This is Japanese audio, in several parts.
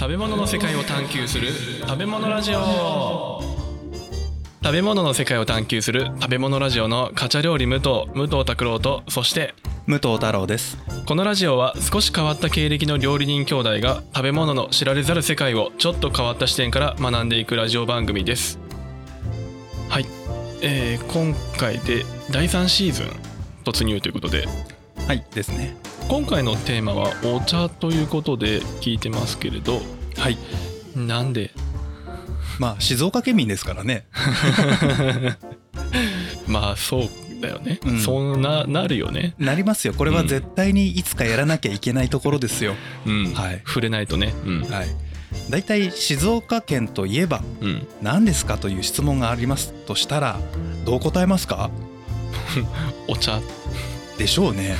食べ物の世界を探求する。食べ物ラジオ。食べ物の世界を探求する。食べ物ラジオのカチャ料理武藤。武藤拓郎とそして武藤太郎です。このラジオは少し変わった経歴の料理人兄弟が食べ物の知られざる世界をちょっと変わった視点から学んでいくラジオ番組です。はい、えー今回で第3シーズン突入ということで。はいですね今回のテーマはお茶ということで聞いてますけれど。はい。なんで？まあ静岡県民ですからね。まあそうだよね、うん。そうななるよね。なりますよ。これは絶対にいつかやらなきゃいけないところですよ、うん、はい。触れないとね。うん。はい。大体静岡県といえばうん。何ですかという質問がありますとしたらどう答えますか？お茶でしょうね。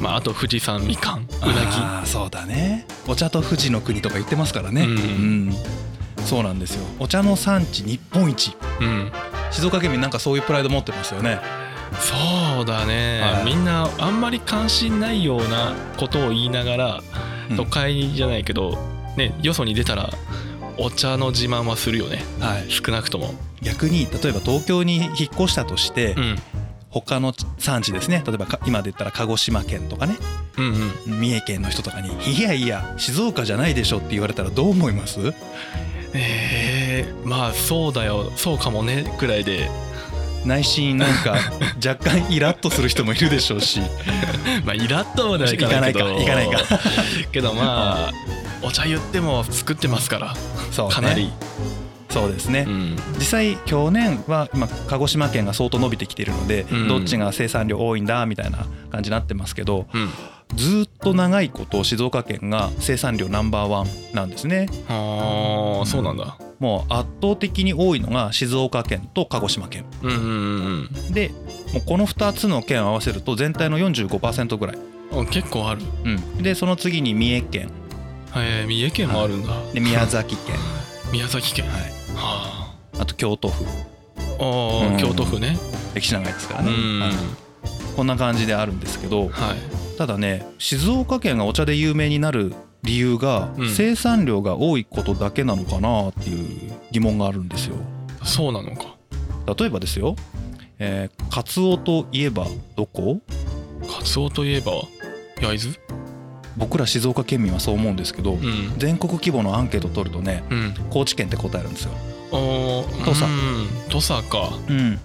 まああと富士山みかんうなああそうだね。お茶と富士の国とか言ってますからね。うん。うん。そうなんですよ。お茶の産地日本一。ぎうん。静岡県民なんかそういうプライド持ってますよね。そうだね、はい。みんなあんまり関心ないようなことを言いながら、うん。都会じゃないけどねよそに出たらお茶の自慢はするよね。はい。少なくとも。逆に例えば東京に引っ越したとして、うん他の産地ですね。例えばか今で言ったら鹿児島県とかね。うんうん。三重県の人とかに「いやいや静岡じゃないでしょ」って言われたらどう思います？えー、まあそうだよ。そうかもね。くらいで。内心なんか 若干イラッとする人もいるでしょうし。まあイラッとまではいかないけどいかないかいかない けどまあお茶言っても作ってますから。そう、ね、かなり、そうですね、うん。実際去年は今鹿児島県が相当伸びてきているので、うん。どっちが生産量多いんだみたいな感じになってますけどうん。ずっと長いこと静岡県が生産量ナンバーワンなんですね。ああそうなんだ。もう圧倒的に多いのが静岡県と鹿児島県。うんうんうんでもうこの2つの県を合わせると全体の45%ぐらい、うん結構ある。うん、でその次に三重県。えー、三重県もあるんだ、で宮崎県、宮崎県。はい、はあと京都府。ああ京都府ね。歴史長いですからね、こんな感じであるんですけどはい。ただね静岡県がお茶で有名になる理由がうん。生産量が多いことだけなのかなっていう疑問があるんですよ。そうなのか。例えばですよ、えー、カツオといえばどこ？カツオといえば？焼津？僕ら静岡県民はそう思うんですけど、うん。全国規模のアンケート取るとねうん。高知県って答えるんですよ。おー土佐。うん。土佐か。うん。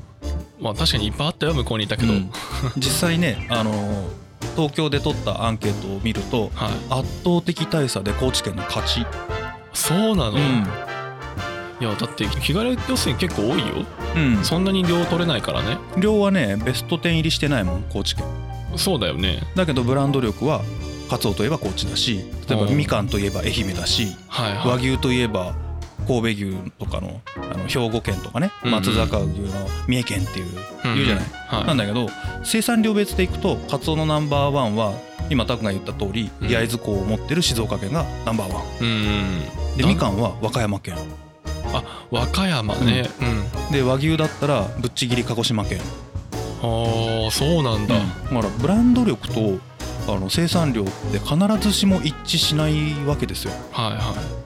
まあ確かにいっぱいあったよ向こうにいたけど、うん。実際ね、あのー東京で取ったアンケートを見るとはい。圧倒的大差で高知県の勝ち。そうなの、うん。いやだって日帰り予選結構多いよ。うん、そんなに量取れないからね。量はねベスト10入りしてないもん高知県。そうだよね。だけどブランド力はカツオといえば高知だし例えばうん。みかんといえば愛媛だしはいはい。和牛といえば神戸牛とかのあの兵庫県とかね松坂牛の三重県っていう言うじゃない。はい。なんだけど生産量別でいくとカツオのナンバーワンは今タクが言った通りうん。焼津港を持ってる静岡県がナンバーワン。でみかんは和歌山県。あ和歌山ね。うん、で和牛だったらぶっちぎり鹿児島県。ああそうなんだ、だからブランド力とあの生産量って必ずしも一致しないわけですよ。はいはい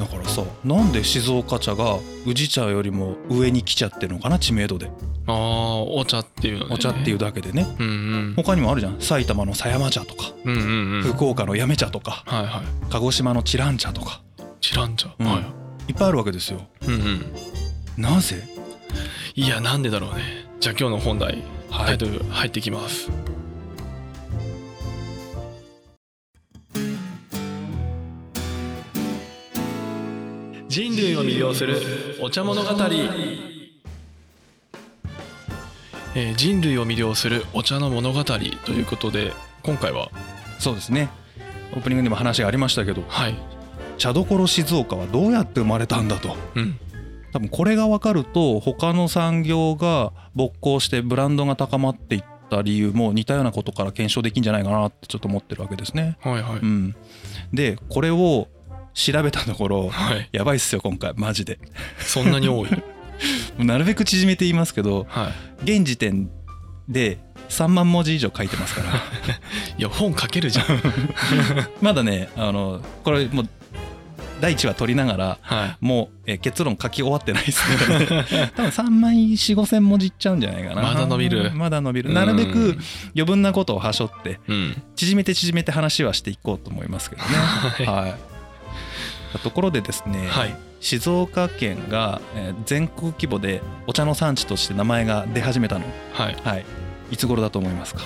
だからさなんで静岡茶が宇治茶よりも上に来ちゃってるのかな知名度で。ああお茶っていうのね。お茶っていうだけでね。うんうん。他にもあるじゃん。埼玉の狭山茶とか。うんうんうん。福岡の八女茶とか。はいはい。鹿児島のチラン茶とか。知らんじゃん、うん。はい。いっぱいあるわけですよ。うんうん。なぜ？いやなんでだろうね。じゃあ今日の本題、はい。タイトル入ってきます人類を魅了するお茶物語、えー人類を魅了するお茶の物語ということで今回はそうですね。オープニングでも話がありましたけどはい。茶どころ静岡はどうやって生まれたんだと。うん。多分これが分かると他の産業が勃興してブランドが高まっていった理由も似たようなことから検証できんじゃないかなってちょっと思ってるわけですね。はいはい、うん、でこれを調べたところはい。やばいっすよ今回。マジで。そんなに多い？なるべく縮めて言いますけどはい。現時点で3万文字以上書いてますから。いや本書けるじゃん。まだねあのこれもう第1話取りながらはい。もう、えー結論書き終わってないですね。多分3万4 5千文字いっちゃうんじゃないかな。まだ伸びる。まだ伸びる。なるべく余分なことをはしょってうん。縮めて縮めて話はしていこうと思いますけどね。はい。はいところでですね、はい。静岡県がえー全国規模でお茶の産地として名前が出始めたの。はい。はい。いつ頃だと思いますか？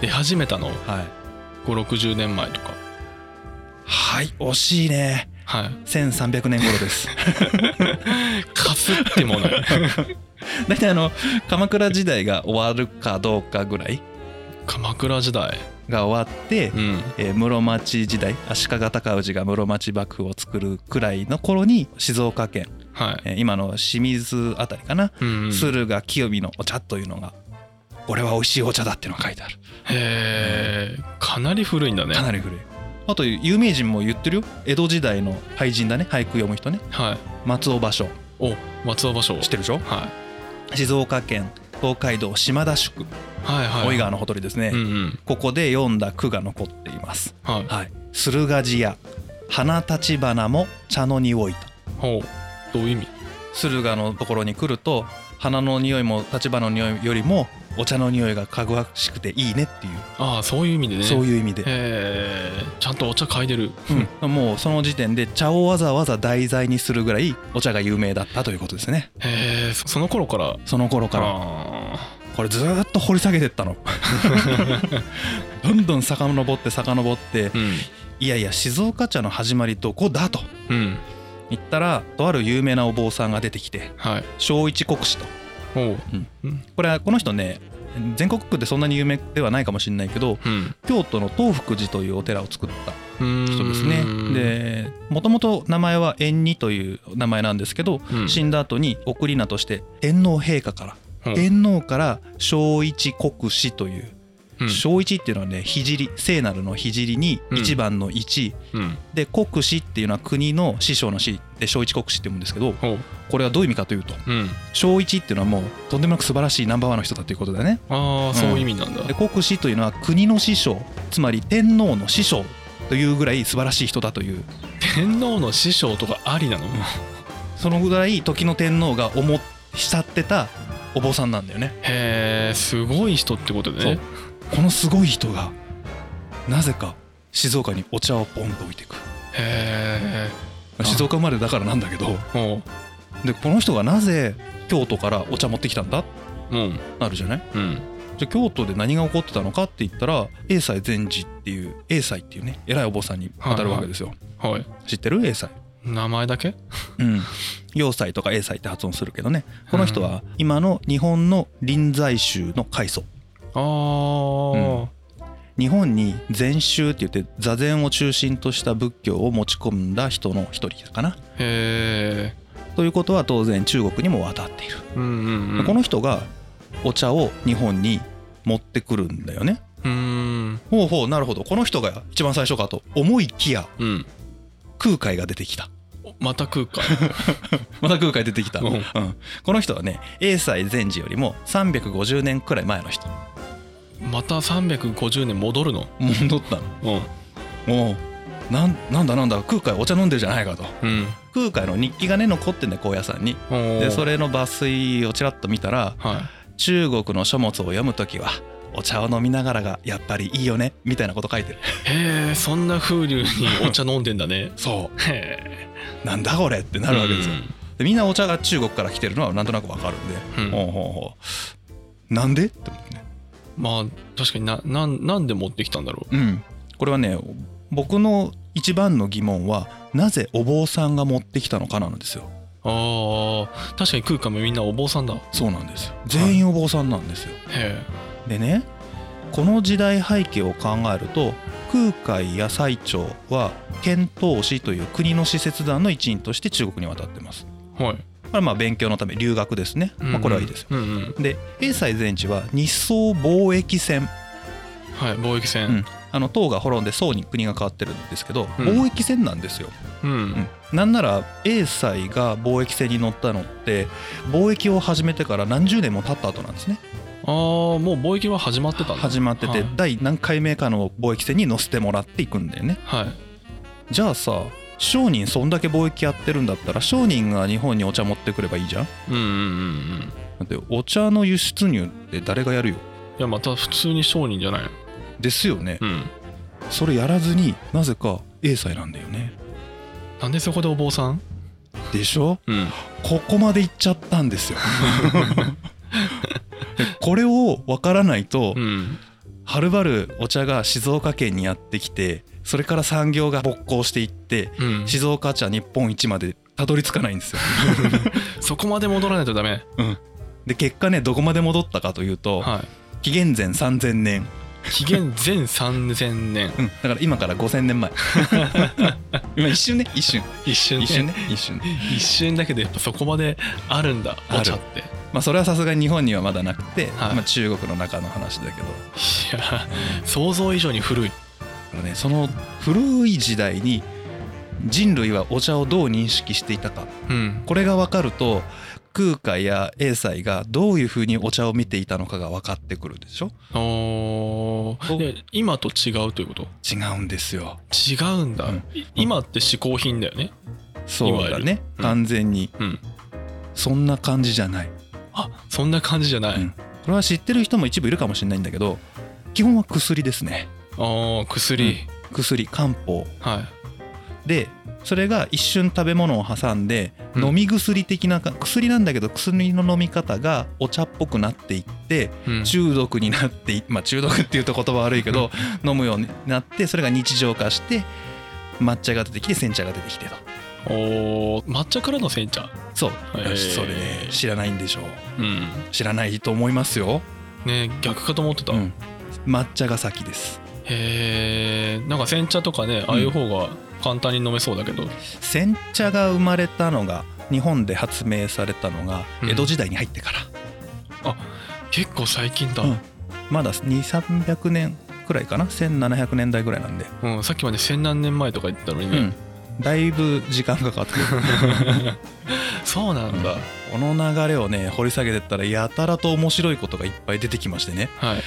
出始めたの？はい。560年前とか。はい惜しいね。はい。1300年頃です。かすってもない。大体あの鎌倉時代が終わるかどうかぐらい？鎌倉時代が終わって、うん。えー室町時代足利尊氏が室町幕府を作るくらいの頃に静岡県、はい。えー今の清水あたりかな、うんうん。駿河清見のお茶というのが俺は美味しいお茶だっていうのが書いてある。へえかなり古いんだね。かなり古い。あと有名人も言ってるよ。江戸時代の俳人だね。俳句読む人ね。はい。松尾芭蕉。お松尾芭蕉。知ってるでしょ？はい。静岡県東海道島田宿。はいはい。大井川のほとりですね、うんうん。ここで読んだ句が残っています。はい。はい。駿河寺や花立花も茶の匂いと。ほう。どういう意味？駿河のところに来ると花の匂いも立花の匂いよりもお茶の匂いがかぐわしくていいねっていう、ああそういう意味でね。そういう意味で、ちゃんとお茶嗅いでる。うん。もうその時点で茶をわざわざ題材にするぐらいお茶が有名だったということですね。へえそその頃から？その頃から。あこれずーっと掘り下げてったの。どんどん遡って遡ってーうん。いやいや静岡茶の始まりどこだとうん。言ったらとある有名なお坊さんが出てきてはい。正一国師と。ほうう。んうん。これはこの人ね全国区でそんなに有名ではないかもしれないけどうん。京都の東福寺というお寺を作った人ですね。でもともと名前は縁二という名前なんですけど、うん。死んだ後に送り名として天皇陛下から。ほう天皇から正一国師といううん。正一っていうのはね聖聖なるの聖にうん一番の。一、うんで国師っていうの。は国の。師匠の。師で正一国師って言うんですけどこれはどういう意味かというとうん正一っていうの。はもうとんでもなく素晴らしいナンバーワンの。人だということだよねああそういう意味なんだで国師というの。は国の。師匠つまり天皇の。師匠というぐらい素晴らしい人だという天皇の。師匠とかありなの。その。ぐらい時の。天皇が思っ慕ってたお坊さんなんだよねへえすごい人ってことでそうねこのすごい人がなぜか静岡にお茶をポンと置いていく。へえ静岡生まれだからなんだけど。ほでこの人がなぜ京都からお茶持ってきたんだ？ううん。なるじゃない？うん。じゃあ京都で何が起こってたのかって言ったら英才禅師っていう英才っていうね偉いお坊さんに当たるわけですよ、はい知ってる？英才。名前だけ？うん。要塞とか英才って発音するけどね。この人は今の日本の臨済宗の開祖ああ日本に禅宗って言って座禅を中心とした仏教を持ち込んだ人の一人かな。へえということは当然中国にも渡っている、うんうんうん。この人がお茶を日本に持ってくるんだよね。うーん。ほうほうなるほど。この人が一番最初かと思いきやうん。空海が出てきたまた空海 また空海出てきた、うん。うん。この人はね英才禅師よりも350年くらい前の人。また350年戻るの？戻ったの。うん。おう。なんなんだなんだ空海お茶飲んでるじゃないかと。うん。空海の日記がね残ってんだよ高野山に。でそれの抜粋をちらっと見たらは中国の書物を読む時はお茶を飲みながらがやっぱりいいよねみたいなこと書いてる。いへえそんな風流に お茶飲んでんだね。そへうなんだこれってえなるわけですよ。でみんなお茶が中国から来てるのはなんとなくわかるんで、うん。ほうほうほう。なんで？って思ってね。まあ確かにななんなんで持ってきたんだろう。ん。これはね僕の一番の疑問はなぜお坊さんが持ってきたのかなんですよ。うあー確かに空海もみんなお坊さんだ。へそうなんですよ。全員お坊さんなんですよ、えでねこの時代背景を考えると空海や最澄は遣唐使という国の使節団の一員として中国に渡ってます。はい。これはまあ勉強のため留学ですね、まあ、これはいいですよ、うんうん。で英才禅師は日宋貿易戦、はい貿易船うん。あの唐が滅んで宋に国が変わってるんですけど、うん。貿易戦なんですよ、うん、うん。なんなら英才が貿易船に乗ったのって貿易を始めてから何十年も経った後なんですねああもう貿易は始まってたんだ。始まってて、はい。第何回目かの貿易船に乗せてもらっていくんだよね。はい。じゃあさ商人そんだけ貿易やってるんだったら商人が日本にお茶持ってくればいいじゃん。うんうんうんうん。だってお茶の輸出入って誰がやるよ？いやまた普通に商人じゃないの？ですよね。うん。それやらずになぜか英才なんだよね。なんでそこでお坊さん？でしょ？うん。ここまで行っちゃったんですよ。で これを分からないとうん。はるばるお茶が静岡県にやってきてそれから産業が勃興していってうん。静岡茶日本一までたどり着かないんですよ。そこまで戻らないとダメ。で結果ねどこまで戻ったかというとは紀元前3000年、い紀元前3000年。うん、だから今から5000年前。今一瞬ね一瞬。一瞬ね。一瞬ね一瞬。ね一瞬だけでやっぱそこまであるんだお茶って。いまあそれはさすがに日本にはまだなくて、はい。まあ、中国の中の話だけど。や想像以上に古い。ねその古い時代に人類はお茶をどう認識していたか。うん。これが分かると空海や英才がどういうふうにお茶を見ていたのかが分かってくるでしょ今と違うということ？違うんですよ。違うんだ、うん。い今って嗜好品だよね。そうだね。うん。完全に。うん。そんな感じじゃない、あそんな感じじゃない、うん。これは知ってる人も一部いるかもしれないんだけど基本は薬ですね。ああ薬、薬漢方。はいでそれが一瞬食べ物を挟んでうん。飲み薬的なか薬なんだけど薬の飲み方がお茶っぽくなっていってうん。中毒になっていまあ中毒っていうと言葉悪いけど飲むようになってそれが日常化して抹茶が出てきて煎茶が出てきてと。おー抹茶からの煎茶？そう。それね知らないんでしょう。うん。知らないと思いますよ、ね逆かと思ってた、うん、抹茶が先です。へえんか煎茶とかねああいう方が簡単に飲めそうだけど、煎茶が生まれたのが日本で発明されたのがうん。江戸時代に入ってから、結構最近だ、うん。まだ2300年くらいかな？1700年代ぐらいなんで、うんさっきまで千何年前とか言ったのにね、うん、だいぶ時間がかかってくる。そうなんだ、この流れをね掘り下げてったらやたらと面白いことがいっぱい出てきましてね。はい。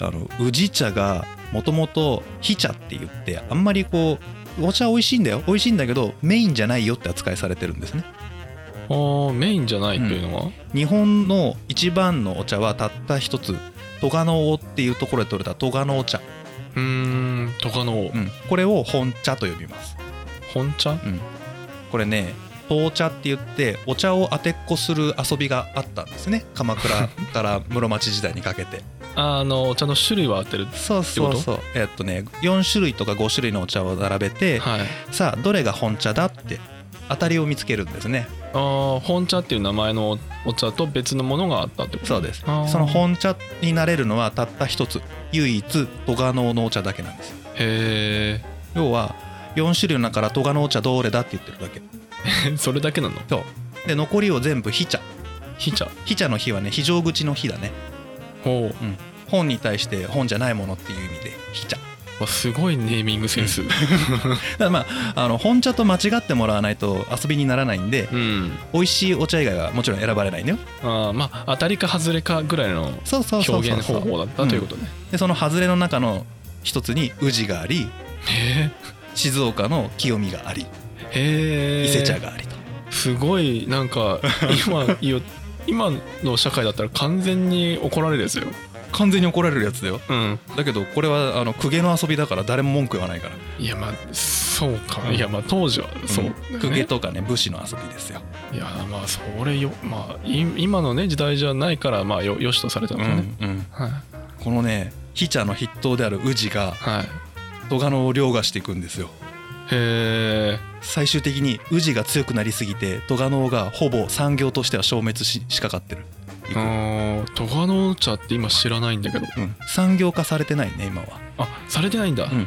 あの宇治茶がもともと火茶って言ってあんまりこうお茶美味しいんだよ。美味しいんだけどメインじゃないよって扱いされてるんですね。あーメインじゃないっていうのは、日本の一番のお茶はたった一つ戸賀の尾っていうところで取れた戸賀のお茶、うーんとかのうん、これを本茶と呼びます。本茶？これね当茶って言ってお茶を当てっこする遊びがあったんですね。鎌倉から室町時代にかけてあのお茶の種類は合ってるそうそうそう。えっとね4種類とか5種類のお茶を並べてはい。さあどれが本茶だって当たりを見つけるんですね。あー本茶っていう名前のお茶と別のものがあったってこと？そうです。その本茶になれるのはたった一つ唯一戸賀能のお茶だけなんです。よへ要は4種類の中から戸賀のお茶どれだって言ってるだけ。え それだけなの？そう。で残りを全部火茶。火茶。火茶の火はね非常口の火だね。ほ本に対して本じゃないものっていう意味で火茶だう。わすごいネーミングセンス。からまああの本茶と間違ってもらわないと遊びにならないんでうん。美味しいお茶以外はもちろん選ばれないんだよ。あーまあ当たりか外れかぐらいの表現方法だったということね、でその外れの中の一つに宇治がありへ静岡の清見がありえへえ。伊勢茶がありと。すごいなんか今今の社会だったら完全に怒られるですよ完全に怒られるやつだよ。うん。だけどこれはあの公家の遊びだから誰も文句言わないから。いやまあそうか、うん。いやまあ当時はそうね、公家とかね武士の遊びですよ、いやまあそれよまあい今のね時代じゃないからまあよよしとされたのかね、うんはい。このね飛茶の筆頭である宇治がはい。戸賀野を凌駕していくんですよ。へえ最終的に宇治が強くなりすぎて戸賀野がほぼ産業としては消滅ししかかってる、あ戸賀の茶って今知らないんだけど。うん、産業化されてないね今は、あされてないんだ、うん。へ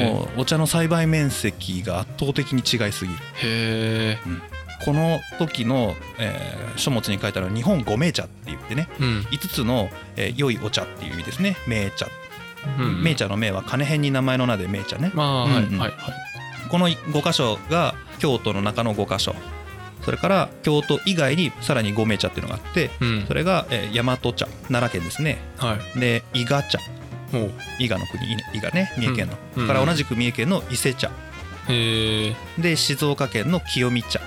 えもうお茶の栽培面積が圧倒的に違いすぎる。へえこの時の、えー書物に書いてある日本五名茶って言ってね。うん。5つの、えー良いお茶っていう意味ですね。名茶、うん名茶の名は金編に名前の名で名茶ね。まあ、はいうんうん。はいはい。この5箇所が京都の中の5箇所それから京都以外にさらに五名茶っていうのがあってうん。それが、えー大和茶奈良県ですね。はい。で伊賀茶。伊賀の国伊賀ね三重県の、うん。から同じく三重県の伊勢茶。で静岡県の清見茶。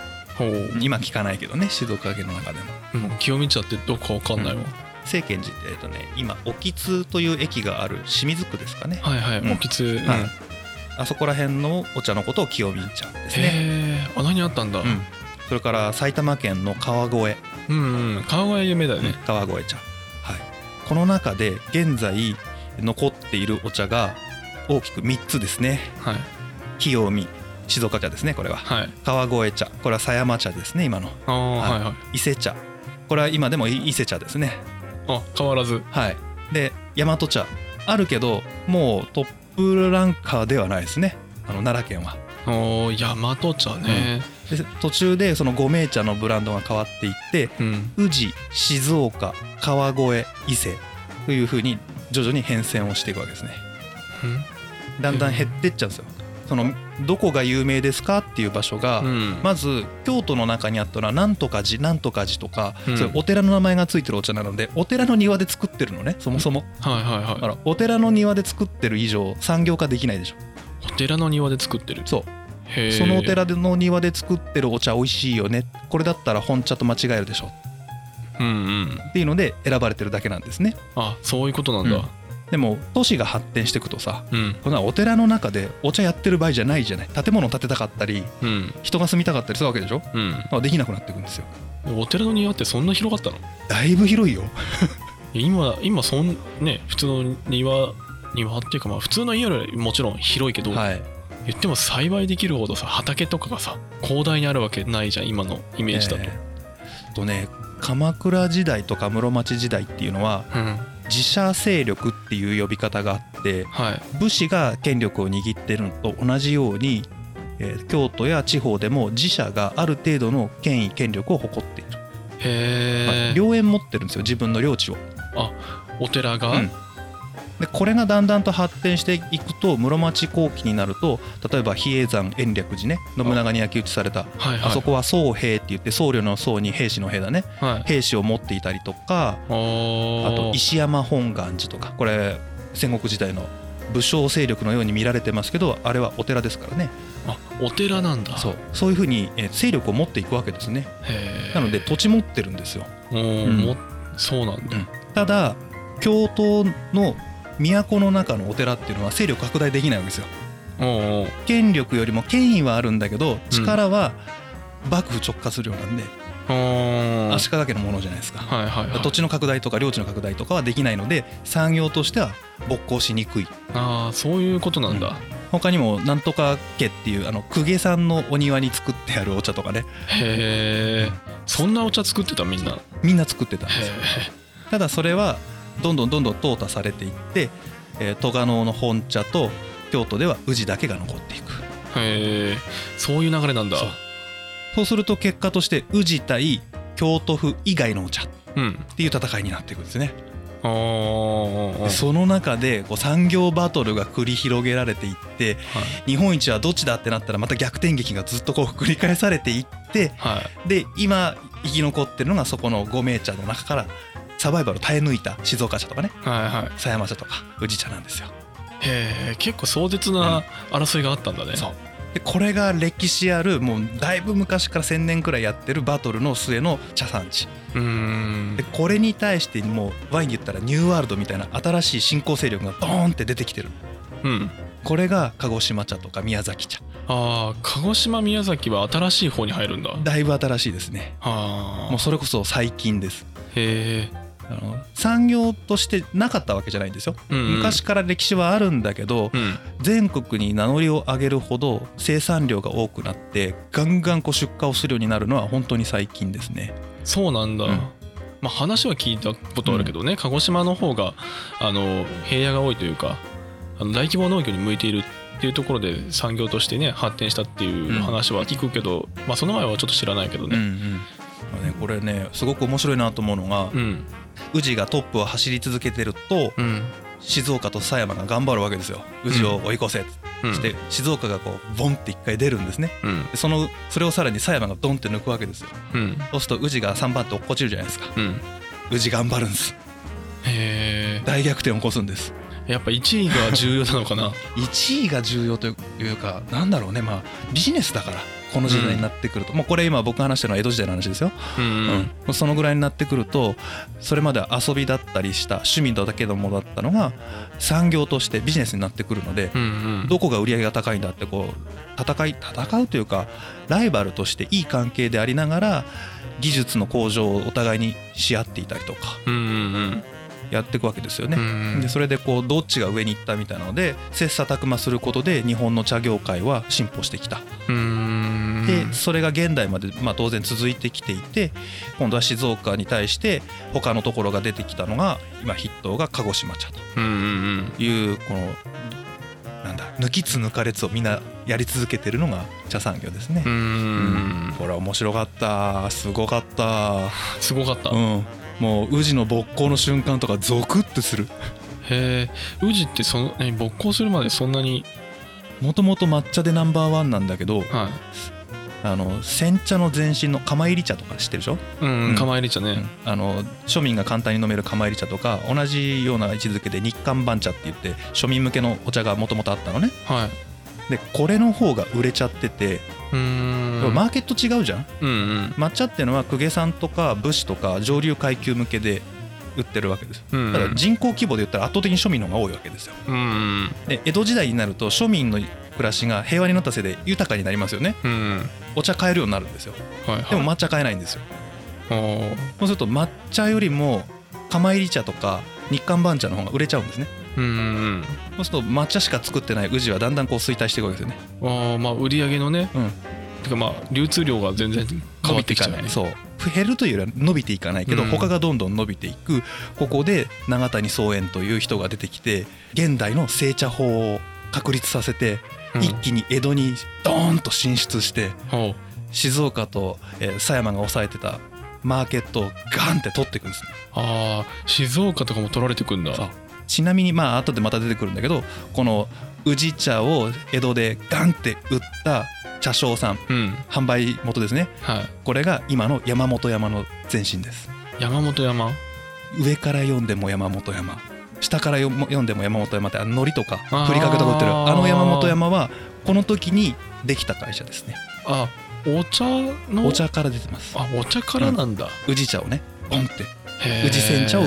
今聞かないけどね静岡県の中でも。うん、清見茶ってどこかわかんないわ、清見寺ってえっとね今沖津という駅がある清水区ですかね、はいはい。うん。おきつ、うん。はいあそこら辺のお茶のことを清見茶ですね、へえあ何あったんだ、うん、それから埼玉県の川越、うん、うん。川越有名だよね、川越茶、はい、この中で現在残っているお茶が大きく3つですね。はい。清見静岡茶ですねこれは。はい。川越茶。これは狭山茶ですね今の。ああはいはい。はい。伊勢茶。これは今でも伊勢茶ですね。あ変わらず。はい。で大和茶。あるけどもうトップランカーではないですね。あの奈良県はおー大和茶ね。で途中でその五名茶のブランドが変わっていってうん、宇治静岡川越伊勢というふうに徐々に変遷をしていくわけですね。だんだん減っていっちゃうんですよ。そのどこが有名ですかっていう場所が、うん、まず京都の中にあったのはなんとか寺なんとか寺とか、うん。そういうお寺の名前がついてるお茶なのでお寺の庭で作ってるのねそもそも。はいはいはい。だからお寺の庭で作ってる以上産業化できないでしょ。お寺の庭で作ってる。そう。そのお寺の庭で作ってるお茶美味しいよね。これだったら本茶と間違えるでしょ。うんうん。っていうので選ばれてるだけなんですね。あそういうことなんだ。でも都市が発展していくとさうん。こんなお寺の中でお茶やってる場合じゃないじゃない。建物建てたかったりうん。人が住みたかったりするわけでしょ。うん。まあできなくなっていくんですよ。お寺の庭ってそんな広かったの？だいぶ広いよ。今今そんね普通の庭庭っていうかまあ普通の家よりもちろん広いけど、はい。言っても栽培できるほどさ畑とかがさ広大にあるわけないじゃん今のイメージだと、えーとね鎌倉時代とか室町時代っていうのはうん。自社勢力っていう呼び方があってはい。武士が権力を握ってるのと同じように、えー京都や地方でも自社がある程度の権威権力を誇っている、まへえ、あ領園持ってるんですよ自分の領地を。お寺が、うんでこれがだんだんと発展していくと室町後期になると例えば比叡山延暦寺ね信長に焼き討ちされた。はいはい。あそこは僧兵って言って僧侶の僧に兵士の兵だね。はい。兵士を持っていたりとかあと石山本願寺とか。これ戦国時代の武将勢力のように見られてますけどあれはお寺ですからね。あお寺なんだ。そう。そういうふうにえー勢力を持っていくわけですね。なので土地持ってるんですよ。うん。もそうなんだ、うん。ただ京都の都の中のお寺っていうのは勢力拡大できないわけですよ。おうおう。権力よりも権威はあるんだけど力は幕府直轄領なんで足利家のものじゃないですか。はいはいはい。土地の拡大とか領地の拡大とかはできないので産業としては勃興しにくい。ああそういうことなんだ、他にもなんとか家っていうあの公家さんのお庭に作ってあるお茶とかね。へえ。そんなお茶作ってたみんな。へみんな作ってたんですよ。え。ただそれはどんどんどんどん淘汰されていってえー戸賀能の本茶と京都では宇治だけが残っていく。へえそういう流れなんだ。そう。すると結果として宇治対京都府以外のお茶っうん。ていう戦いになっていくんですね。あー。でその中でこう産業バトルが繰り広げられていってはい。日本一はどっちだってなったらまた逆転劇がずっとこう繰り返されていってはい。で今生き残ってるのがそこの五名茶の中からサバイバルを耐え抜いた静岡茶とかね。はいはい。狭山茶とか宇治茶なんですよ。へえ結構壮絶な争いがあったんだね、そう。でこれが歴史あるもうだいぶ昔から1,000年くらいやってるバトルの末の茶産地。うでこれに対してもうワインで言ったらニューワールドみたいな新しい新興勢力がドーンって出てきてる。うん。これが鹿児島茶とか宮崎茶。ああ鹿児島宮崎は新しい方に入るんだ。だいぶ新しいですね。あ。もうそれこそ最近です。へえあの産業としてなかったわけじゃないんですよ、うんうん。昔から歴史はあるんだけど、うん。全国に名乗りを上げるほど生産量が多くなってガンガンこう出荷をするようになるのは本当に最近ですね。そうなんだ、うん。まあ話は聞いたことあるけどね、鹿児島の方があの平野が多いというかあの大規模農業に向いているっていうところで産業としてね発展したっていう話は聞くけど、まあその前はちょっと知らないけどうんうねん。まあねこれねすごく面白いなと思うのがうん。宇治がトップを走り続けてるとうん。静岡と狭山が頑張るわけですよ。宇治を追い越せうんって静岡がこうボンって一回出るんですね。うん。でそのそれをさらに狭山がドンって抜くわけですよ。うん。そうすると宇治が3番手落っこちるじゃないですか。うん。宇治頑張るんです。へ大逆転を起こすんです。えやっぱ1位が重要なのかな？1位が重要というかなんだろうね。まあビジネスだからこの時代になってくると、もうこれ今僕が話してるのは江戸時代の話ですよ、うんうん。うん。そのぐらいになってくるとそれまでは遊びだったりした趣味だけどもだったのが産業としてビジネスになってくるので、うんうん。どこが売り上げが高いんだってこう戦い戦うというかライバルとしていい関係でありながら技術の向上をお互いにし合っていたりとかうんうんやっていくわけですよね。うんでそれでこうどっちが上に行ったみたいなので切磋琢磨することで日本の茶業界は進歩してきた。うんでそれが現代までまあ当然続いてきていて今度は静岡に対して他のところが出てきたのが今筆頭が鹿児島茶と。いうこのなんだ抜きつ抜かれつをみんなやり続けてるのが茶産業ですね。うん。う。ん。これは面白かった。すごかった。すごかった、へうん。もう宇治の勃興の瞬間とかゾクッとする。え。宇治ってそのえ勃興するまでそんなに？もともと抹茶でナンバーワンなんだけどはいあの煎茶の前身の釜入り茶とか知ってるでしょ、うん、うん釜入り茶ね、うん。あの庶民が簡単に飲める釜入り茶とか同じような位置づけで日韓番茶って言って庶民向けのお茶がもともとあったのね。はい。でこれの方が売れちゃってて、うーん。マーケット違うじゃん。うんうん。抹茶っていうのは公家さんとか武士とか上流階級向けで売ってるわけです。ようん。だから人口規模で言ったら圧倒的に庶民の方が多いわけですよ。うん。で江戸時代になると庶民の暮らしが平和になったせいで豊かになりますよね。うん。お茶買えるようになるんですよ。はいはい。でも抹茶買えないんですよ。そうすると抹茶よりも釜入り茶とか日韓番茶の方が売れちゃうんですね。うんうんそうすると抹茶しか作ってない宇治はだんだんこう衰退していくわけですよね。あーまあ売り上げのね。うん。てかまあ流通量が全然変わってきちゃうね。そう。減るというよりは伸びていかないけど、うん。他がどんどん伸びていく。ここで長谷宗園という人が出てきて現代の製茶法を確立させて、うん一気に江戸にドーンと進出して静岡と、えー狭山が抑えてたマーケットをガンって取っていくんですね。ああ静岡とかも取られてくんだ。ちなみにまあ後でまた出てくるんだけどこの宇治茶を江戸でガンって売った茶商さんうん。販売元ですね。はい。これが今の山本山の前身です。山本山？上から読んでも山本山下から読んでも山本山ってあの海苔とかふりかけとか売ってるあの山本山はこの時にできた会社ですね。あお茶の？お茶から出てます。あお茶からなんだ、宇治茶をねポンって。宇治煎茶を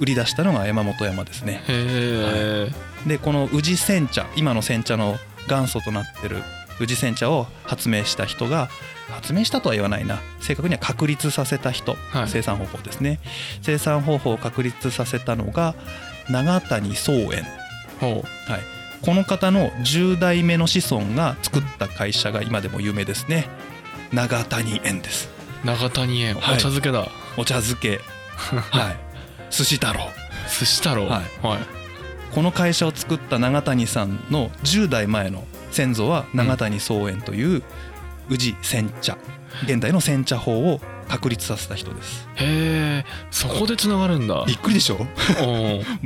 売り出したのが山本山ですね。へえ、でこの宇治煎茶今の煎茶の元祖となってる宇治煎茶を発明した人が発明したとは言わないな。正確には確立させた人、はい。生産方法ですね。生産方法を確立させたのが長谷宗園。はい、この方の10代目の子孫が作った会社が今でも有名ですね。長谷園です。長谷園。おはい。茶漬けだ、お茶漬け。はい。寿司太郎。寿司太郎。はい。はい、この会社を作った長谷さんの10代前の先祖は長谷宗園という宇治煎茶。現代の煎茶法を確立させた人です。へえそこでつながるんだ。びっくりでしょ？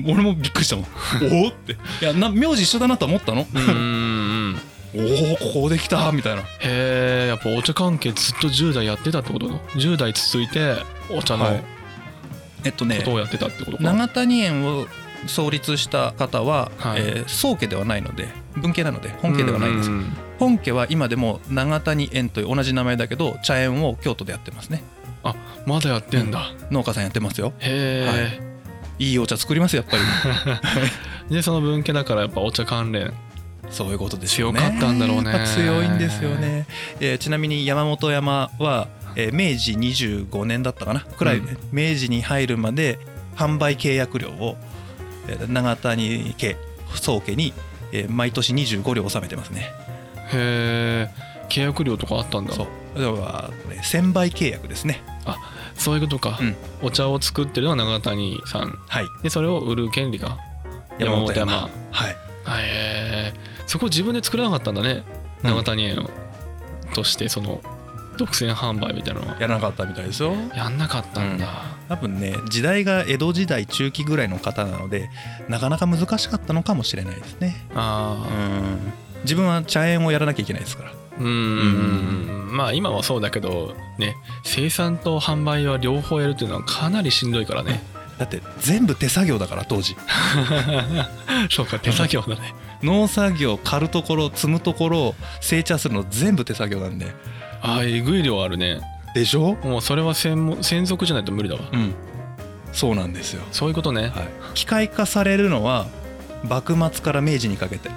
俺もびっくりしたもん。おおって。いやな名字一緒だなと思ったの。うん。うんうんおおここできたみたいな。へえやっぱお茶関係ずっと10代やってたってこと？10代続いてお茶のはい。えっとねことをやってたってことか、長谷園を創立した方は、はい。えー宗家ではないので文家なので本家ではないんです、うん。本家は今でも長谷園という同じ名前だけど茶園を京都でやってますねまだやってんだ、農家さんやってますよ。へえ、い。いお茶作りますやっぱり。でその文家だからやっぱお茶関連。そういうことですよね。強かったんだろうね。やっぱ強いんですよね、えーちなみに山本山は、えー明治25年だったかな。くらい、うん。明治に入るまで販売契約料を、えー長谷家宗家に、えー毎年25両納めてますね。へえ。契約料とかあったんだ。そう要は専売契約ですね。そういうことか、うん。お茶を作ってるのは長谷さん。はい。でそれを売る権利が山本山。はい。へえ。そこ自分で作らなかったんだね。うん。長谷園としてその独占販売みたいなのは。やらなかったみたいですよ。やんなかったんだ、多分ね時代が江戸時代中期ぐらいの方なのでなかなか難しかったのかもしれないですね。うあん。自分は茶園をやらなきゃいけないですから。あうんまあ今はそうだけどね生産と販売は両方やるっていうのはかなりしんどいからね。だって全部手作業だから当時。そうか手作業だね。農作業刈るところ積むところ成長するの全部手作業なんで。あーえぐい量あるね。でしょ？もうそれは専門専属じゃないと無理だわ。うん。そうなんですよ、そういうことね。はい、機械化されるのは幕末から明治にかけて、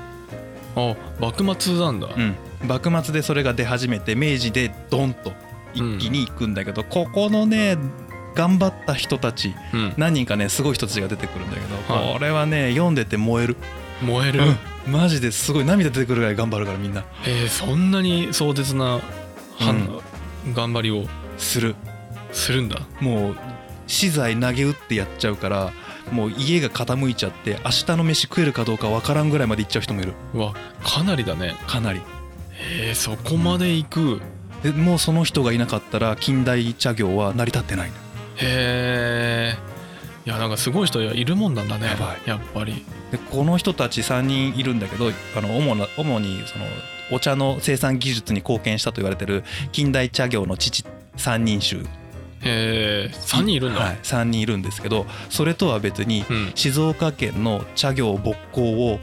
あ幕末なんだ。うん、幕末でそれが出始めて明治でドンと一気に行くんだけど、ここのね頑張った人たちうん。何人かねすごい人たちが出てくるんだけど、はい。これはね読んでて燃える、燃える、マジですごい涙出てくるぐらい頑張るからみんな。えー、そんなに壮絶な、はん。頑張りをする。するんだ？もう資材投げ打ってやっちゃうからもう家が傾いちゃって明日の飯食えるかどうかわからんぐらいまで行っちゃう人もいる。うわかなりだね。かなりえー、そこまで行く、でもうその人がいなかったら近代茶業は成り立ってないの？へえいやなんかすごい人いるもんなんだね。やばい。やっぱり。でこの人たち3人いるんだけどあの主な主にそのお茶の生産技術に貢献したと言われてる近代茶業の父三人衆。へえ3人いるんだ、はい、3人いるんですけどそれとは別にうん。静岡県の茶業勃興を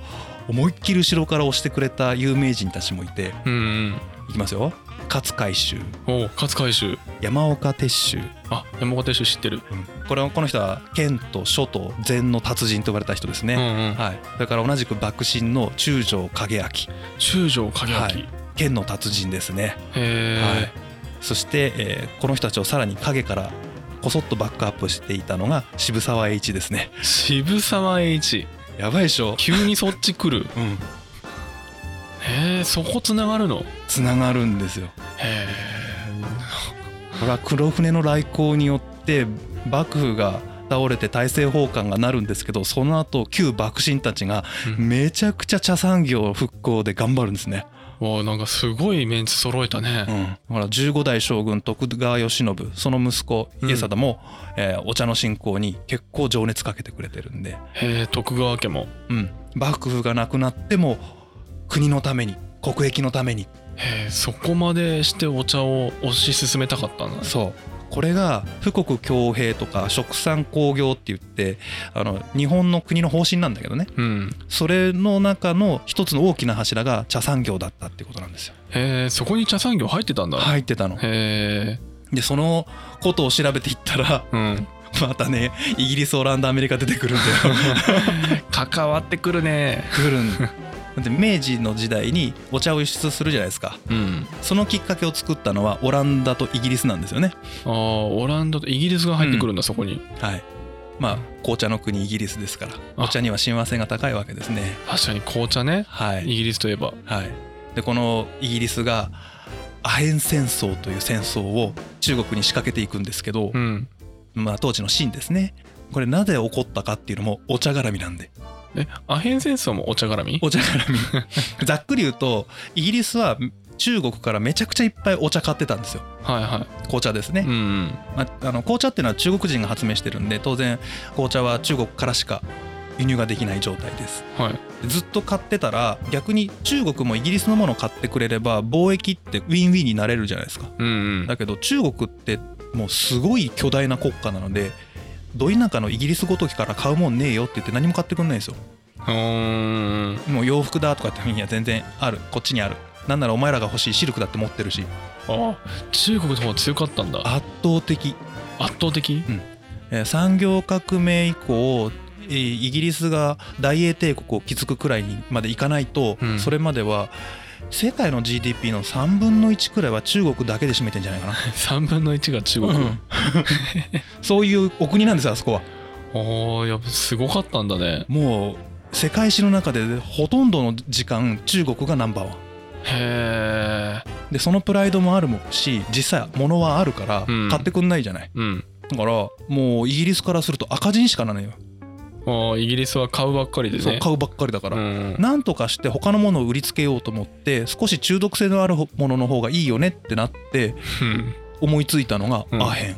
思いっきり後ろから押してくれた有名人たちもいてうんうん。いきますよ。勝海舟。おう勝海舟。山岡鉄舟、あ山形州知ってる。これはこの人は剣と書と禅の達人と呼ばれた人ですね、うんうん。はい、それから同じく幕臣の中条景明。中条影明、はい。剣の達人ですね、へえ、はい、そして、えーこの人たちをさらに影からこそっとバックアップしていたのが渋沢栄一ですね。渋沢栄一やばいでしょ、急にそっち来る。うん、へえそこつながるの？つながるんですよ。へこれは黒船の来航によって幕府が倒れて大政奉還がなるんですけどその後旧幕臣たちがえ、うん、めちゃくちゃ茶産業復興で頑張るんですね、わあなんかすごいメンツ揃えたね、うん、ほら15代将軍徳川慶喜その息子うん家定も、えーお茶の振興に結構情熱かけてくれてるんで、へえ徳川家も。うん、幕府がなくなっても国のために国益のために。へえそこまでしてお茶を推し進めたかったんだね。そうこれが富国強兵とか殖産興業って言ってあの日本の国の方針なんだけどね。うん。それの中の一つの大きな柱が茶産業だったってことなんですよ。へえそこに茶産業入ってたんだ、入ってたの。へえでそのことを調べていったらうん。またねイギリスオランダアメリカ出てくるんだよ。関わってくるね。来るん明治の時代にお茶を輸出するじゃないですか。うん。そのきっかけを作ったのはオランダとイギリスなんですよね。ああオランダとイギリスが入ってくるんだ、そこに。はい。まあ紅茶の国イギリスですから。あ。お茶には親和性が高いわけですね。確かに紅茶ね。はい。イギリスといえば。はい、でこのイギリスがアヘン戦争という戦争を中国に仕掛けていくんですけど、うん。まあ、当時のシーンですね。これなぜ起こったかっていうのもお茶絡みなんでえアヘン戦争もお茶絡み？お茶絡み。ざっくり言うとイギリスは中国からめちゃくちゃいっぱいお茶買ってたんですよ。はいは紅茶ですね、いうん。まあ、あの紅茶っていうのは中国人が発明してるんで当然紅茶は中国からしか輸入ができない状態です。はい。ずっと買ってたら逆に中国もイギリスのものを買ってくれれば貿易ってウィンウィンになれるじゃないですか。うんうん。だけど中国ってもうすごい巨大な国家なのでど田舎のイギリスごときから買うもんねえよって言って何も買ってくんないんですよ。もう洋服だとかっていや全然ある。こっちにある。なんならお前らが欲しいシルクだって持ってるし。あ中国の方が強かったんだ。圧倒的、圧倒的？えー産業革命以降えーイギリスが大英帝国を築くくらいにまでいかないと、うん。それまでは世界の GDP の3分の1くらいは中国だけで占めてんじゃないかな。3分の1が中国、うん。そういうお国なんですよあそこは。ああやっぱすごかったんだね。もう世界史の中でほとんどの時間中国がナンバーワン。へえでそのプライドもあるもんし実際物はあるからうん。買ってくんないじゃない、うん。だからもうイギリスからすると赤字にしかならないよ、ああイギリスは買うばっかりでね。そう買うばっかりだから、うん。なんとかして他のものを売りつけようと思って少し中毒性のあるものの方がいいよねってなってうん。思いついたのがうん。アヘン、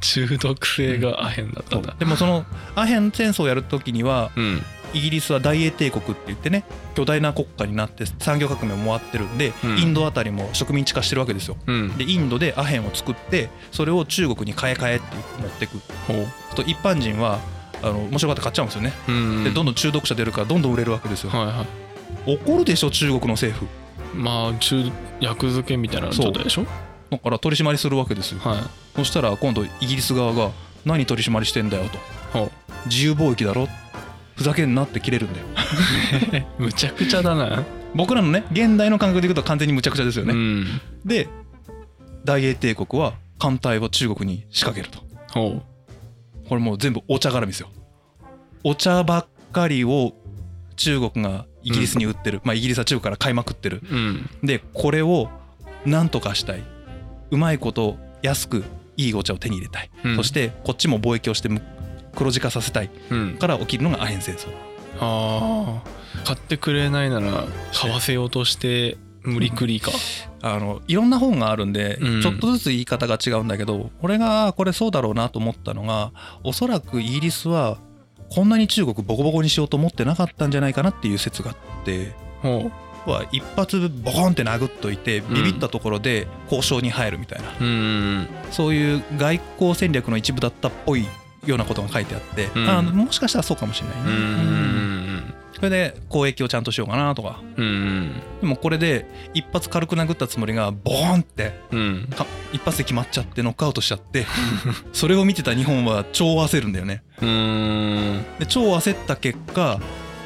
中毒性がアヘンだったんだ。でもそのアヘン戦争をやる時にはうん。イギリスは大英帝国って言ってね巨大な国家になって産業革命も終わってるんで、うん。インドあたりも植民地化してるわけですよ。うん。でインドでアヘンを作ってそれを中国に買え買えって持ってく。と一般人はあの面白がって買っちゃうんですよね。うんでどんどん中毒者出るからどんどん売れるわけですよ。はいはい。怒るでしょ中国の政府。まあ中薬漬けみたいな状態でしょ？だから取り締まりするわけですよ。はい。そしたら今度イギリス側が何取り締まりしてんだよと。ほ自由貿易だろ？ふざけんなって切れるんだよ。う むちゃくちゃだな。僕らのね現代の感覚でいくと完全にむちゃくちゃですよね、うん。で大英帝国は艦隊を中国に仕掛けると。ほこれもう全部お茶絡みですよ。お茶ばっかりを中国がイギリスに売ってる、まあイギリスは中国から買いまくってる。ううん。でこれをなんとかしたい。うまいこと安くいいお茶を手に入れたい、うん。そしてこっちも貿易をしてむ黒字化させたい。うん。から起きるのがアヘン戦争。ああ買ってくれないなら買わせようとして無理くりか。あのいろんな本があるんで、うん。ちょっとずつ言い方が違うんだけど俺がこれそうだろうなと思ったのがおそらくイギリスはこんなに中国ボコボコにしようと思ってなかったんじゃないかなっていう説があってほは一発ボコンって殴っといてビビったところで交渉に入るみたいな、ううんそういう外交戦略の一部だったっぽいようなことが書いてあって、うん。あもしかしたらそうかもしれないね、うんそれで交易をちゃんとしようかなとか。うんうん。でもこれで一発軽く殴ったつもりがボーンってうん。か一発で決まっちゃってノックアウトしちゃって それを見てた日本は超焦るんだよね。うん。で超焦った結果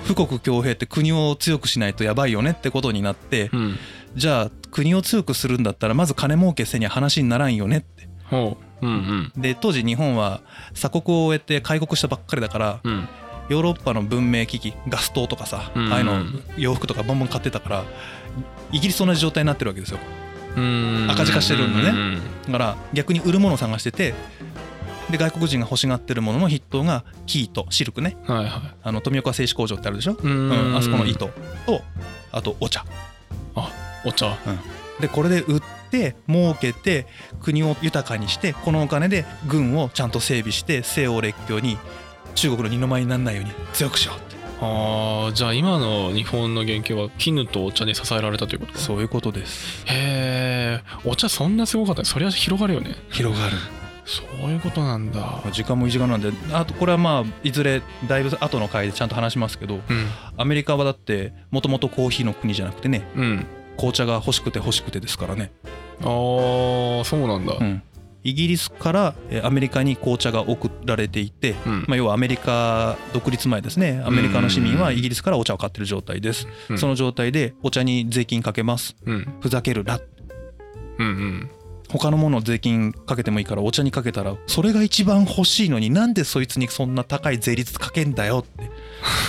富国強兵って国を強くしないとやばいよねってことになってうん。じゃあ国を強くするんだったらまず金儲けせにゃ話にならんよねって。うんうん。で当時日本は鎖国を終えて開国したばっかりだからうんヨーロッパの文明機器ガス灯とかさ、うん。ああいうの洋服とかボンボン買ってたからイギリスと同じ状態になってるわけですよ。うん。赤字化してるのね。うん。だから逆に売るものを探しててで外国人が欲しがってるものの筆頭が生糸シルクね。はいはあの富岡製糸工場ってあるでしょ、いうんあそこの糸とあとお茶。お茶。でこれで売って儲けて国を豊かにしてこのお金で軍をちゃんと整備して西欧列強に中国の二の舞にならないように強くしようって。ああじゃあ今の日本の原型は絹とお茶に支えられたということか。そういうことです。へえお茶そんなすごかった。ねそりゃ広がるよね。広がる。そういうことなんだ。時間もいい時間なんであとこれはまあいずれだいぶ後の回でちゃんと話しますけどうん。アメリカはだってもともとコーヒーの国じゃなくてねうん。紅茶が欲しくて欲しくてですからね、ああそうなんだ。うん、イギリスからえーアメリカに紅茶が送られていて、うん。まあ、要はアメリカ独立前ですね。アメリカの市民はイギリスからお茶を買ってる状態です、うん。その状態でお茶に税金かけます。うん。ふざけるな。うんうん。他のもの税金かけてもいいからお茶にかけたらそれが一番欲しいのになんでそいつにそんな高い税率かけんだよって。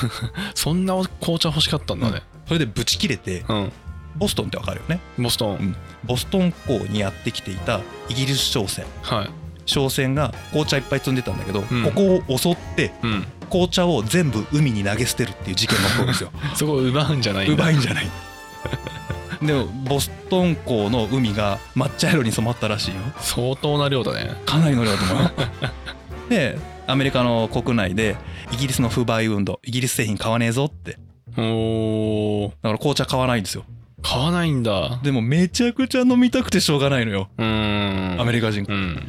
そんな紅茶欲しかったんだね。それでブチ切れてうん。ボストンってわかるよね。ボストンボストン港にやってきていたイギリス商船。はい。商船が紅茶いっぱい積んでたんだけど、ん。ここを襲ってうん。紅茶を全部海に投げ捨てるっていう事件が起こるんですよ。そこを奪うんじゃない奪いんじゃない。でもボストン港の海が抹茶色に染まったらしいよ。相当な量だね。かなりの量だと思うよ。でアメリカの国内でイギリスの不買運動イギリス製品買わねえぞって。おー。だから紅茶買わないんですよ買わないんだ。でもめちゃくちゃ飲みたくてしょうがないのよ。うーん。アメリカ人うん。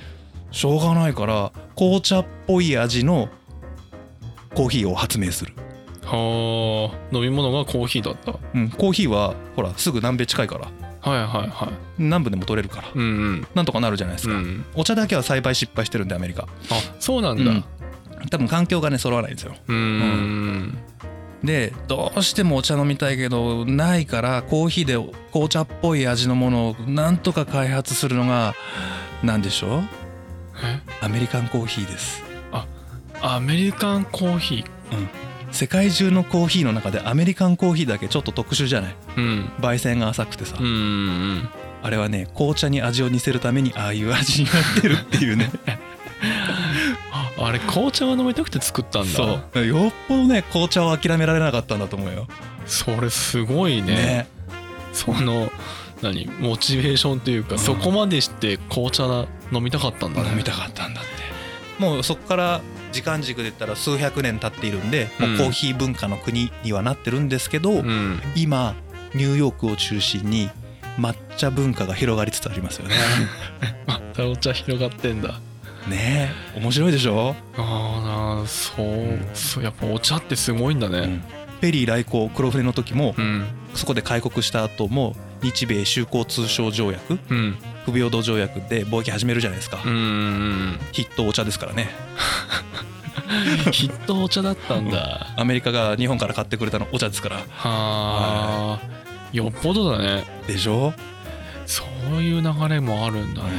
しょうがないから紅茶っぽい味のコーヒーを発明する、はあ。飲み物がコーヒーだった。うん、コーヒーはほらすぐ南米近いから。はいはいはい。南部でも取れるから。うんうん。なんとかなるじゃないですか、うん。お茶だけは栽培失敗してるんでアメリカ。あそうなんだ。うん。多分環境がね揃わないんですよ。うーんでどうしてもお茶飲みたいけどないからコーヒーで紅茶っぽい味のものをなんとか開発するのが何でしょう？え？アメリカンコーヒーです。アメリカンコーヒ世界中のコーヒーの中でアメリカンコーヒーだけちょっと特殊じゃない？ーうん。焙煎が浅くてさ、うんうん。あれはね紅茶に味を似せるためにああいう味になってるっていうね ああれ紅茶が飲みたくて作ったんだ。そう。よっぽどね紅茶を諦められなかったんだと思うよ。それすごいね。ね。その何？モチベーションというか、うん。そこまでして紅茶飲みたかったんだね。飲みたかったんだって。もうそこから時間軸で言ったら数百年経っているんで、もうコーヒー文化の国にはなってるんですけど、うん。今ニューヨークを中心に抹茶文化が広がりつつありますよね。またお茶広がってんだねえ面白いでしょ、ああそう,、んそうやっぱお茶ってすごいんだね。うん。ペリー来航黒船の時もうん。そこで開国した後も日米修好通商条約うん。不平等条約で貿易始めるじゃないですか、筆頭お茶ですからね。きっとお茶だったんだ。アメリカが日本から買ってくれたのお茶ですから。はあ。よっぽどだね。でしょ？そういう流れもあるんだね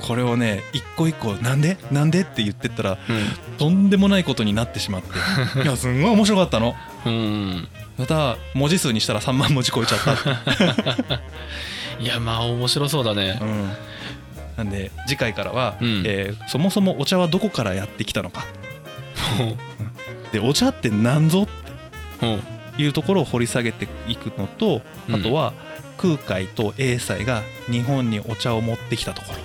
これをね一個一個なんで？なんで？って言ってったらうん。とんでもないことになってしまって。いやすんごい面白かったの。うん。また文字数にしたら3万文字超えちゃった。いやまあ面白そうだね。うん。なんで次回からは、うん。えーそもそもお茶はどこからやってきたのか。でお茶って何ぞ？う。んっていうところを掘り下げていくのとうん。あとは空海と英才が日本にお茶を持ってきたところ、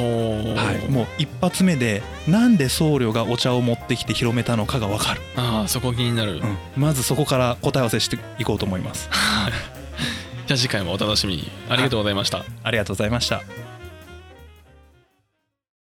はい、もう一発目でなんで僧侶がお茶を持ってきて広めたのかが分かる、ああそこ気になる、うん。まずそこから答え合わせしていこうと思います。じゃあ次回もお楽しみに。ありがとうございました。ありがとうございました